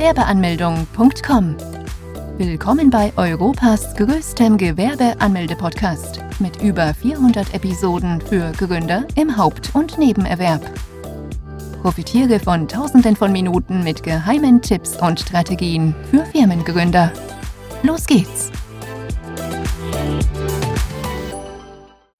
Gewerbeanmeldung.com. Willkommen bei Europas größtem Gewerbeanmelde-Podcast mit über 400 Episoden für Gründer im Haupt- und Nebenerwerb. Profitiere von Tausenden von Minuten mit geheimen Tipps und Strategien für Firmengründer. Los geht's!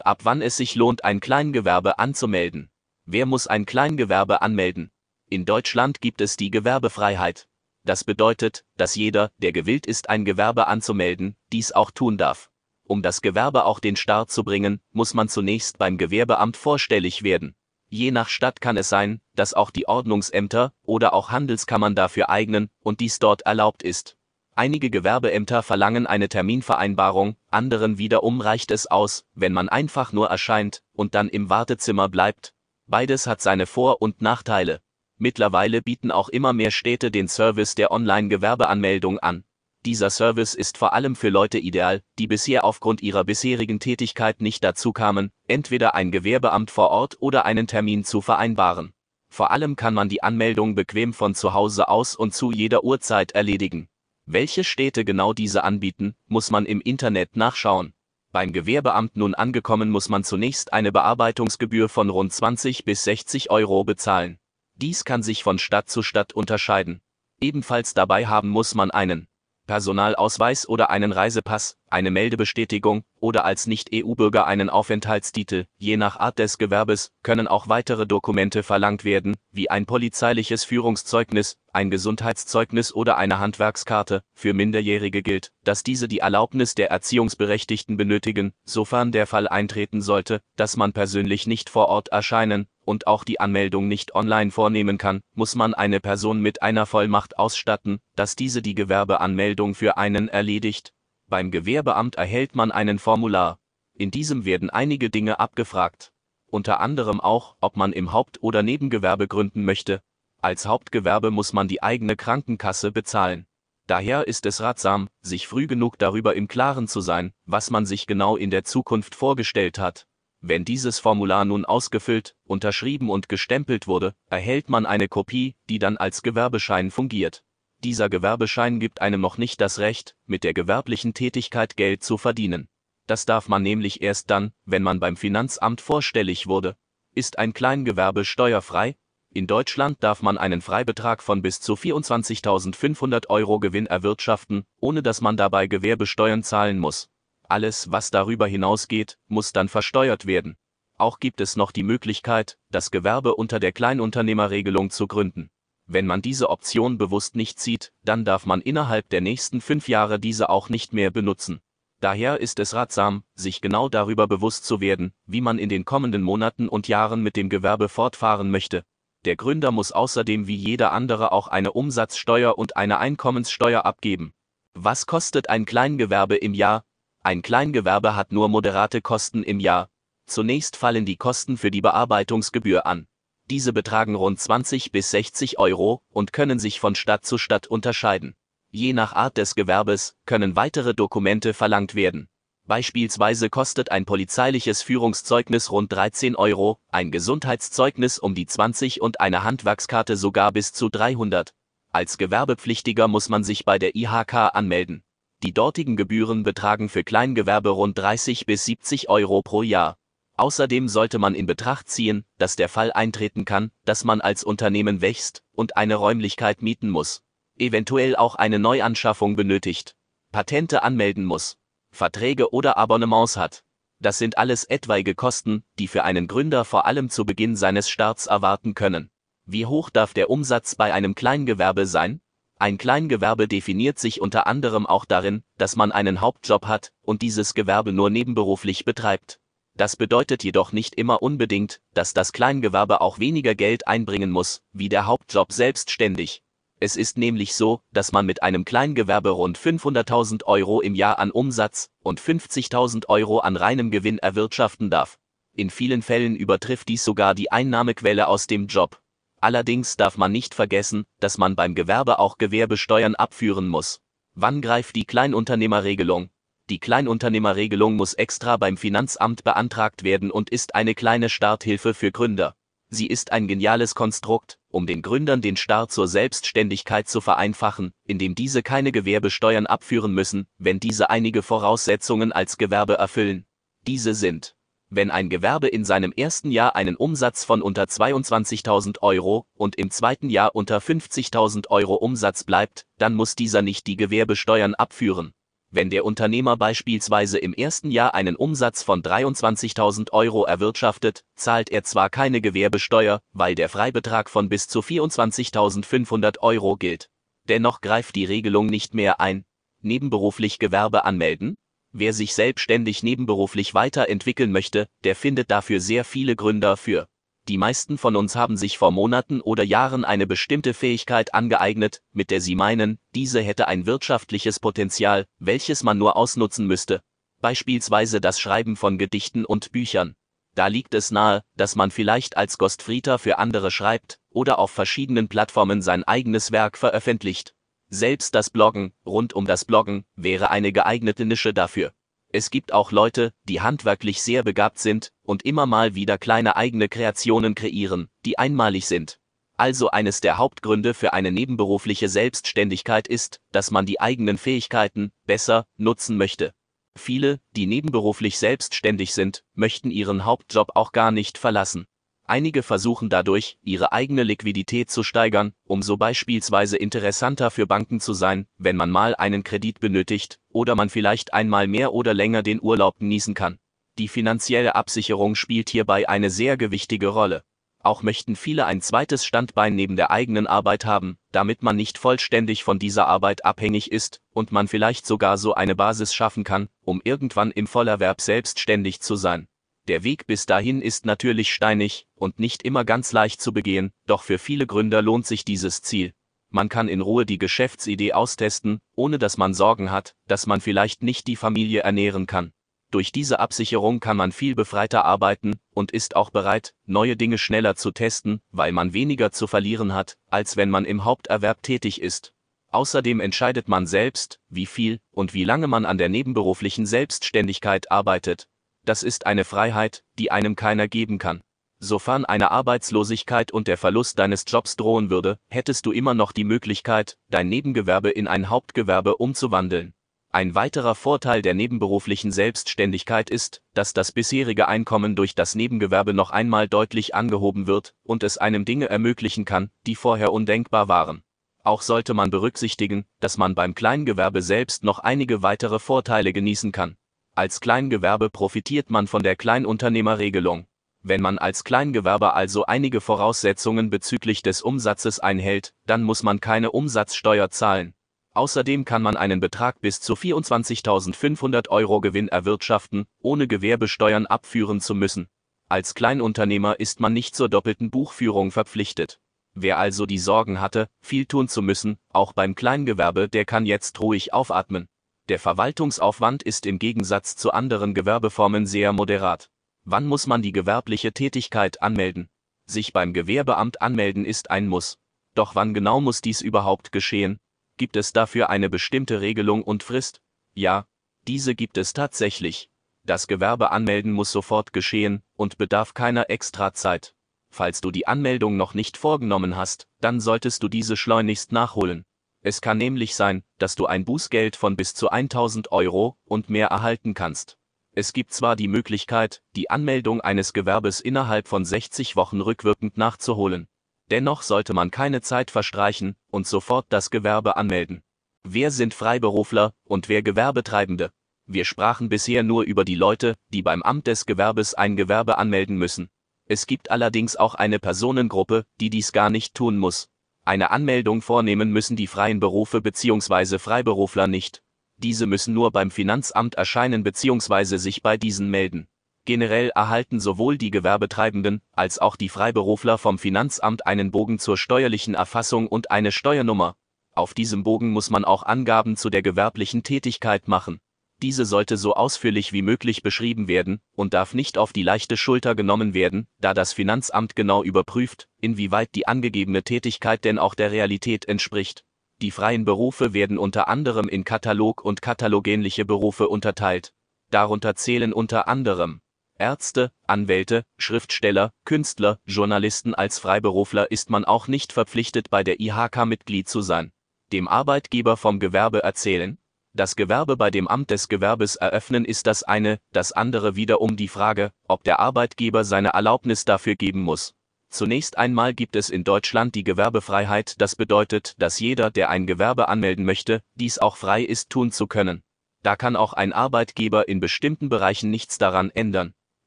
Ab wann es sich lohnt, ein Kleingewerbe anzumelden? Wer muss ein Kleingewerbe anmelden? In Deutschland gibt es die Gewerbefreiheit. Das bedeutet, dass jeder, der gewillt ist, ein Gewerbe anzumelden, dies auch tun darf. Um das Gewerbe auch den Start zu bringen, muss man zunächst beim Gewerbeamt vorstellig werden. Je nach Stadt kann es sein, dass auch die Ordnungsämter oder auch Handelskammern dafür eignen und dies dort erlaubt ist. Einige Gewerbeämter verlangen eine Terminvereinbarung, anderen wiederum reicht es aus, wenn man einfach nur erscheint und dann im Wartezimmer bleibt. Beides hat seine Vor- und Nachteile. Mittlerweile bieten auch immer mehr Städte den Service der Online-Gewerbeanmeldung an. Dieser Service ist vor allem für Leute ideal, die bisher aufgrund ihrer bisherigen Tätigkeit nicht dazu kamen, entweder ein Gewerbeamt vor Ort oder einen Termin zu vereinbaren. Vor allem kann man die Anmeldung bequem von zu Hause aus und zu jeder Uhrzeit erledigen. Welche Städte genau diese anbieten, muss man im Internet nachschauen. Beim Gewerbeamt nun angekommen muss man zunächst eine Bearbeitungsgebühr von rund 20 bis 60 Euro bezahlen. Dies kann sich von Stadt zu Stadt unterscheiden. Ebenfalls dabei haben muss man einen Personalausweis oder einen Reisepass, eine Meldebestätigung oder als Nicht-EU-Bürger einen Aufenthaltstitel. Je nach Art des Gewerbes können auch weitere Dokumente verlangt werden, wie ein polizeiliches Führungszeugnis, ein Gesundheitszeugnis oder eine Handwerkskarte. Für Minderjährige gilt, dass diese die Erlaubnis der Erziehungsberechtigten benötigen, sofern der Fall eintreten sollte, dass man persönlich nicht vor Ort erscheinen und auch die Anmeldung nicht online vornehmen kann, muss man eine Person mit einer Vollmacht ausstatten, dass diese die Gewerbeanmeldung für einen erledigt. Beim Gewerbeamt erhält man einen Formular. In diesem werden einige Dinge abgefragt. Unter anderem auch, ob man im Haupt- oder Nebengewerbe gründen möchte. Als Hauptgewerbe muss man die eigene Krankenkasse bezahlen. Daher ist es ratsam, sich früh genug darüber im Klaren zu sein, was man sich genau in der Zukunft vorgestellt hat. Wenn dieses Formular nun ausgefüllt, unterschrieben und gestempelt wurde, erhält man eine Kopie, die dann als Gewerbeschein fungiert. Dieser Gewerbeschein gibt einem noch nicht das Recht, mit der gewerblichen Tätigkeit Geld zu verdienen. Das darf man nämlich erst dann, wenn man beim Finanzamt vorstellig wurde. Ist ein Kleingewerbe steuerfrei? In Deutschland darf man einen Freibetrag von bis zu 24.500 Euro Gewinn erwirtschaften, ohne dass man dabei Gewerbesteuern zahlen muss. Alles, was darüber hinausgeht, muss dann versteuert werden. Auch gibt es noch die Möglichkeit, das Gewerbe unter der Kleinunternehmerregelung zu gründen. Wenn man diese Option bewusst nicht zieht, dann darf man innerhalb der nächsten fünf Jahre diese auch nicht mehr benutzen. Daher ist es ratsam, sich genau darüber bewusst zu werden, wie man in den kommenden Monaten und Jahren mit dem Gewerbe fortfahren möchte. Der Gründer muss außerdem wie jeder andere auch eine Umsatzsteuer und eine Einkommenssteuer abgeben. Was kostet ein Kleingewerbe im Jahr? Ein Kleingewerbe hat nur moderate Kosten im Jahr. Zunächst fallen die Kosten für die Bearbeitungsgebühr an. Diese betragen rund 20 bis 60 Euro und können sich von Stadt zu Stadt unterscheiden. Je nach Art des Gewerbes können weitere Dokumente verlangt werden. Beispielsweise kostet ein polizeiliches Führungszeugnis rund 13 Euro, ein Gesundheitszeugnis um die 20 und eine Handwerkskarte sogar bis zu 300. Als Gewerbepflichtiger muss man sich bei der IHK anmelden. Die dortigen Gebühren betragen für Kleingewerbe rund 30 bis 70 Euro pro Jahr. Außerdem sollte man in Betracht ziehen, dass der Fall eintreten kann, dass man als Unternehmen wächst und eine Räumlichkeit mieten muss, eventuell auch eine Neuanschaffung benötigt, Patente anmelden muss, Verträge oder Abonnements hat. Das sind alles etwaige Kosten, die für einen Gründer vor allem zu Beginn seines Starts erwarten können. Wie hoch darf der Umsatz bei einem Kleingewerbe sein? Ein Kleingewerbe definiert sich unter anderem auch darin, dass man einen Hauptjob hat und dieses Gewerbe nur nebenberuflich betreibt. Das bedeutet jedoch nicht immer unbedingt, dass das Kleingewerbe auch weniger Geld einbringen muss, wie der Hauptjob selbstständig. Es ist nämlich so, dass man mit einem Kleingewerbe rund 500.000 Euro im Jahr an Umsatz und 50.000 Euro an reinem Gewinn erwirtschaften darf. In vielen Fällen übertrifft dies sogar die Einnahmequelle aus dem Job. Allerdings darf man nicht vergessen, dass man beim Gewerbe auch Gewerbesteuern abführen muss. Wann greift die Kleinunternehmerregelung? Die Kleinunternehmerregelung muss extra beim Finanzamt beantragt werden und ist eine kleine Starthilfe für Gründer. Sie ist ein geniales Konstrukt, um den Gründern den Start zur Selbstständigkeit zu vereinfachen, indem diese keine Gewerbesteuern abführen müssen, wenn diese einige Voraussetzungen als Gewerbe erfüllen. Diese sind wenn ein Gewerbe in seinem ersten Jahr einen Umsatz von unter 22.000 Euro und im zweiten Jahr unter 50.000 Euro Umsatz bleibt, dann muss dieser nicht die Gewerbesteuern abführen. Wenn der Unternehmer beispielsweise im ersten Jahr einen Umsatz von 23.000 Euro erwirtschaftet, zahlt er zwar keine Gewerbesteuer, weil der Freibetrag von bis zu 24.500 Euro gilt. Dennoch greift die Regelung nicht mehr ein. Nebenberuflich Gewerbe anmelden? Wer sich selbstständig nebenberuflich weiterentwickeln möchte, der findet dafür sehr viele Gründer für. Die meisten von uns haben sich vor Monaten oder Jahren eine bestimmte Fähigkeit angeeignet, mit der sie meinen, diese hätte ein wirtschaftliches Potenzial, welches man nur ausnutzen müsste. Beispielsweise das Schreiben von Gedichten und Büchern. Da liegt es nahe, dass man vielleicht als Ghostwriter für andere schreibt oder auf verschiedenen Plattformen sein eigenes Werk veröffentlicht. Selbst das Bloggen, rund um das Bloggen, wäre eine geeignete Nische dafür. Es gibt auch Leute, die handwerklich sehr begabt sind und immer mal wieder kleine eigene Kreationen kreieren, die einmalig sind. Also eines der Hauptgründe für eine nebenberufliche Selbstständigkeit ist, dass man die eigenen Fähigkeiten besser nutzen möchte. Viele, die nebenberuflich selbstständig sind, möchten ihren Hauptjob auch gar nicht verlassen. Einige versuchen dadurch, ihre eigene Liquidität zu steigern, um so beispielsweise interessanter für Banken zu sein, wenn man mal einen Kredit benötigt oder man vielleicht einmal mehr oder länger den Urlaub genießen kann. Die finanzielle Absicherung spielt hierbei eine sehr gewichtige Rolle. Auch möchten viele ein zweites Standbein neben der eigenen Arbeit haben, damit man nicht vollständig von dieser Arbeit abhängig ist und man vielleicht sogar so eine Basis schaffen kann, um irgendwann im Vollerwerb selbstständig zu sein. Der Weg bis dahin ist natürlich steinig und nicht immer ganz leicht zu begehen, doch für viele Gründer lohnt sich dieses Ziel. Man kann in Ruhe die Geschäftsidee austesten, ohne dass man Sorgen hat, dass man vielleicht nicht die Familie ernähren kann. Durch diese Absicherung kann man viel befreiter arbeiten und ist auch bereit, neue Dinge schneller zu testen, weil man weniger zu verlieren hat, als wenn man im Haupterwerb tätig ist. Außerdem entscheidet man selbst, wie viel und wie lange man an der nebenberuflichen Selbstständigkeit arbeitet, das ist eine Freiheit, die einem keiner geben kann. Sofern eine Arbeitslosigkeit und der Verlust deines Jobs drohen würde, hättest du immer noch die Möglichkeit, dein Nebengewerbe in ein Hauptgewerbe umzuwandeln. Ein weiterer Vorteil der nebenberuflichen Selbstständigkeit ist, dass das bisherige Einkommen durch das Nebengewerbe noch einmal deutlich angehoben wird und es einem Dinge ermöglichen kann, die vorher undenkbar waren. Auch sollte man berücksichtigen, dass man beim Kleingewerbe selbst noch einige weitere Vorteile genießen kann. Als Kleingewerbe profitiert man von der Kleinunternehmerregelung. Wenn man als Kleingewerber also einige Voraussetzungen bezüglich des Umsatzes einhält, dann muss man keine Umsatzsteuer zahlen. Außerdem kann man einen Betrag bis zu 24.500 Euro Gewinn erwirtschaften, ohne Gewerbesteuern abführen zu müssen. Als Kleinunternehmer ist man nicht zur doppelten Buchführung verpflichtet. Wer also die Sorgen hatte, viel tun zu müssen, auch beim Kleingewerbe, der kann jetzt ruhig aufatmen. Der Verwaltungsaufwand ist im Gegensatz zu anderen Gewerbeformen sehr moderat. Wann muss man die gewerbliche Tätigkeit anmelden? Sich beim Gewerbeamt anmelden ist ein Muss. Doch wann genau muss dies überhaupt geschehen? Gibt es dafür eine bestimmte Regelung und Frist? Ja, diese gibt es tatsächlich. Das Gewerbe anmelden muss sofort geschehen und bedarf keiner extra Zeit. Falls du die Anmeldung noch nicht vorgenommen hast, dann solltest du diese schleunigst nachholen. Es kann nämlich sein, dass du ein Bußgeld von bis zu 1000 Euro und mehr erhalten kannst. Es gibt zwar die Möglichkeit, die Anmeldung eines Gewerbes innerhalb von 60 Wochen rückwirkend nachzuholen. Dennoch sollte man keine Zeit verstreichen und sofort das Gewerbe anmelden. Wer sind Freiberufler und wer Gewerbetreibende? Wir sprachen bisher nur über die Leute, die beim Amt des Gewerbes ein Gewerbe anmelden müssen. Es gibt allerdings auch eine Personengruppe, die dies gar nicht tun muss. Eine Anmeldung vornehmen müssen die freien Berufe bzw. Freiberufler nicht. Diese müssen nur beim Finanzamt erscheinen bzw. sich bei diesen melden. Generell erhalten sowohl die Gewerbetreibenden als auch die Freiberufler vom Finanzamt einen Bogen zur steuerlichen Erfassung und eine Steuernummer. Auf diesem Bogen muss man auch Angaben zu der gewerblichen Tätigkeit machen. Diese sollte so ausführlich wie möglich beschrieben werden und darf nicht auf die leichte Schulter genommen werden, da das Finanzamt genau überprüft, inwieweit die angegebene Tätigkeit denn auch der Realität entspricht. Die freien Berufe werden unter anderem in Katalog und katalogähnliche Berufe unterteilt. Darunter zählen unter anderem Ärzte, Anwälte, Schriftsteller, Künstler, Journalisten als Freiberufler ist man auch nicht verpflichtet, bei der IHK Mitglied zu sein. Dem Arbeitgeber vom Gewerbe erzählen? Das Gewerbe bei dem Amt des Gewerbes eröffnen ist das eine, das andere wiederum die Frage, ob der Arbeitgeber seine Erlaubnis dafür geben muss. Zunächst einmal gibt es in Deutschland die Gewerbefreiheit, das bedeutet, dass jeder, der ein Gewerbe anmelden möchte, dies auch frei ist tun zu können. Da kann auch ein Arbeitgeber in bestimmten Bereichen nichts daran ändern.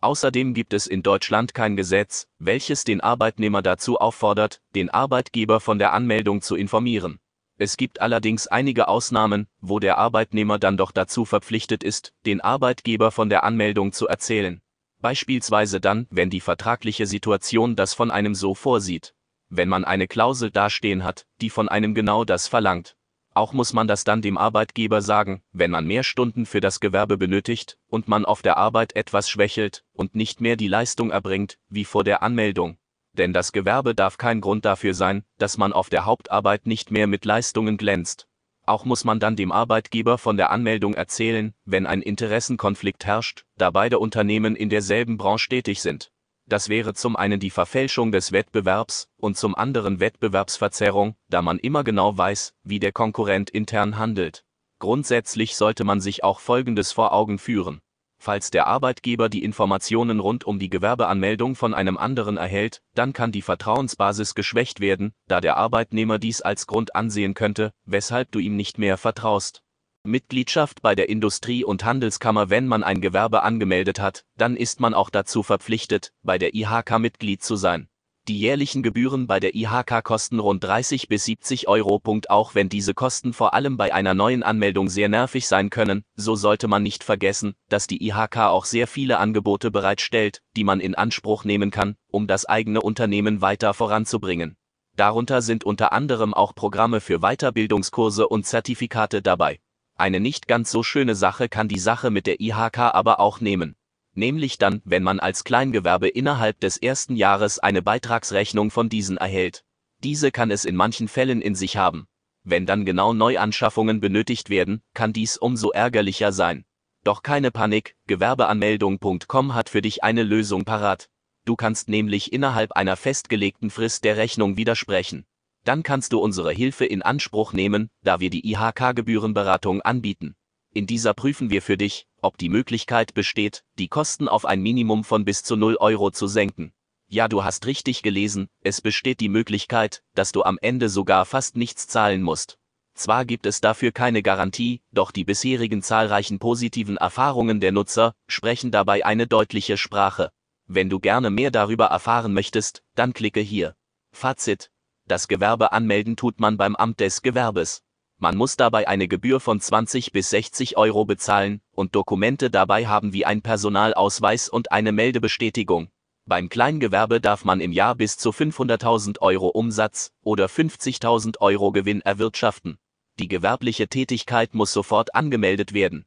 Außerdem gibt es in Deutschland kein Gesetz, welches den Arbeitnehmer dazu auffordert, den Arbeitgeber von der Anmeldung zu informieren. Es gibt allerdings einige Ausnahmen, wo der Arbeitnehmer dann doch dazu verpflichtet ist, den Arbeitgeber von der Anmeldung zu erzählen. Beispielsweise dann, wenn die vertragliche Situation das von einem so vorsieht. Wenn man eine Klausel dastehen hat, die von einem genau das verlangt. Auch muss man das dann dem Arbeitgeber sagen, wenn man mehr Stunden für das Gewerbe benötigt und man auf der Arbeit etwas schwächelt und nicht mehr die Leistung erbringt, wie vor der Anmeldung. Denn das Gewerbe darf kein Grund dafür sein, dass man auf der Hauptarbeit nicht mehr mit Leistungen glänzt. Auch muss man dann dem Arbeitgeber von der Anmeldung erzählen, wenn ein Interessenkonflikt herrscht, da beide Unternehmen in derselben Branche tätig sind. Das wäre zum einen die Verfälschung des Wettbewerbs und zum anderen Wettbewerbsverzerrung, da man immer genau weiß, wie der Konkurrent intern handelt. Grundsätzlich sollte man sich auch Folgendes vor Augen führen. Falls der Arbeitgeber die Informationen rund um die Gewerbeanmeldung von einem anderen erhält, dann kann die Vertrauensbasis geschwächt werden, da der Arbeitnehmer dies als Grund ansehen könnte, weshalb du ihm nicht mehr vertraust. Mitgliedschaft bei der Industrie- und Handelskammer Wenn man ein Gewerbe angemeldet hat, dann ist man auch dazu verpflichtet, bei der IHK Mitglied zu sein. Die jährlichen Gebühren bei der IHK kosten rund 30 bis 70 Euro. Auch wenn diese Kosten vor allem bei einer neuen Anmeldung sehr nervig sein können, so sollte man nicht vergessen, dass die IHK auch sehr viele Angebote bereitstellt, die man in Anspruch nehmen kann, um das eigene Unternehmen weiter voranzubringen. Darunter sind unter anderem auch Programme für Weiterbildungskurse und Zertifikate dabei. Eine nicht ganz so schöne Sache kann die Sache mit der IHK aber auch nehmen. Nämlich dann, wenn man als Kleingewerbe innerhalb des ersten Jahres eine Beitragsrechnung von diesen erhält. Diese kann es in manchen Fällen in sich haben. Wenn dann genau Neuanschaffungen benötigt werden, kann dies umso ärgerlicher sein. Doch keine Panik, Gewerbeanmeldung.com hat für dich eine Lösung parat. Du kannst nämlich innerhalb einer festgelegten Frist der Rechnung widersprechen dann kannst du unsere Hilfe in Anspruch nehmen, da wir die IHK-Gebührenberatung anbieten. In dieser prüfen wir für dich, ob die Möglichkeit besteht, die Kosten auf ein Minimum von bis zu 0 Euro zu senken. Ja, du hast richtig gelesen, es besteht die Möglichkeit, dass du am Ende sogar fast nichts zahlen musst. Zwar gibt es dafür keine Garantie, doch die bisherigen zahlreichen positiven Erfahrungen der Nutzer sprechen dabei eine deutliche Sprache. Wenn du gerne mehr darüber erfahren möchtest, dann klicke hier. Fazit, das Gewerbe anmelden tut man beim Amt des Gewerbes. Man muss dabei eine Gebühr von 20 bis 60 Euro bezahlen und Dokumente dabei haben wie ein Personalausweis und eine Meldebestätigung. Beim Kleingewerbe darf man im Jahr bis zu 500.000 Euro Umsatz oder 50.000 Euro Gewinn erwirtschaften. Die gewerbliche Tätigkeit muss sofort angemeldet werden.